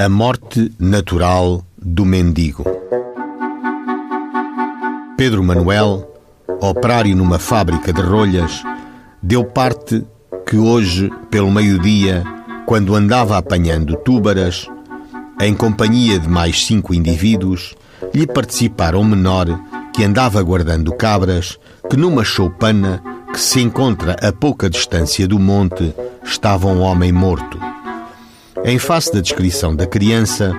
A morte natural do mendigo. Pedro Manuel, operário numa fábrica de rolhas, deu parte que hoje, pelo meio-dia, quando andava apanhando túbaras, em companhia de mais cinco indivíduos, lhe participaram menor que andava guardando cabras, que numa choupana que se encontra a pouca distância do monte estava um homem morto. Em face da descrição da criança,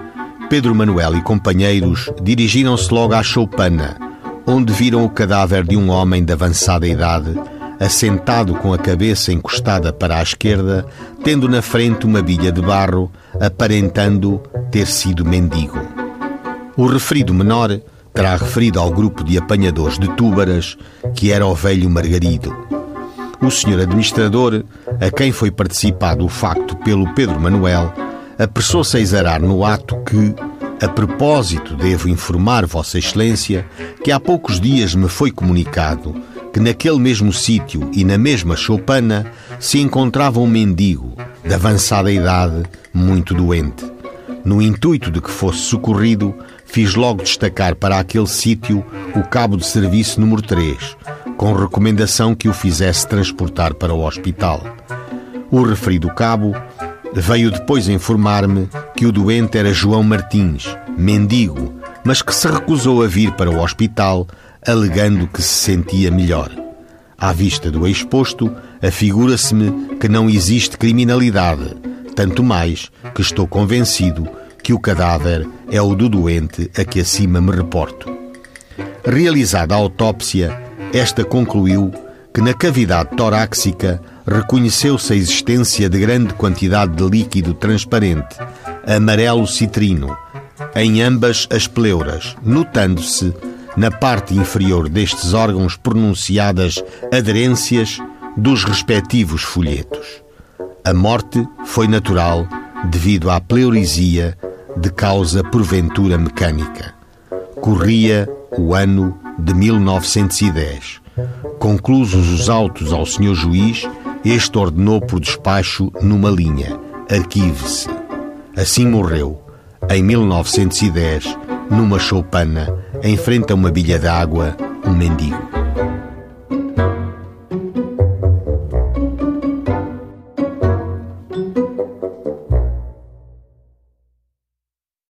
Pedro Manuel e companheiros dirigiram-se logo à choupana, onde viram o cadáver de um homem de avançada idade, assentado com a cabeça encostada para a esquerda, tendo na frente uma bilha de barro, aparentando ter sido mendigo. O referido menor terá referido ao grupo de apanhadores de túbaras que era o velho Margarido. O senhor administrador, a quem foi participado o facto pelo Pedro Manuel, apressou-se a exarar no ato que, a propósito, devo informar Vossa Excelência que há poucos dias me foi comunicado que naquele mesmo sítio e na mesma choupana se encontrava um mendigo de avançada idade, muito doente. No intuito de que fosse socorrido, fiz logo destacar para aquele sítio o cabo de serviço número 3, com recomendação que o fizesse transportar para o hospital. O referido cabo veio depois informar-me que o doente era João Martins, mendigo, mas que se recusou a vir para o hospital, alegando que se sentia melhor. À vista do exposto, afigura-se-me que não existe criminalidade, tanto mais que estou convencido que o cadáver é o do doente a que acima me reporto. Realizada a autópsia, esta concluiu que na cavidade torácica reconheceu-se a existência de grande quantidade de líquido transparente, amarelo citrino, em ambas as pleuras, notando-se na parte inferior destes órgãos pronunciadas aderências dos respectivos folhetos. A morte foi natural devido à pleurisia de causa porventura mecânica. Corria o ano de 1910. Conclusos os autos ao senhor juiz, este ordenou por despacho numa linha: arquive-se. Assim morreu, em 1910, numa choupana, em frente a uma bilha d'água, um mendigo.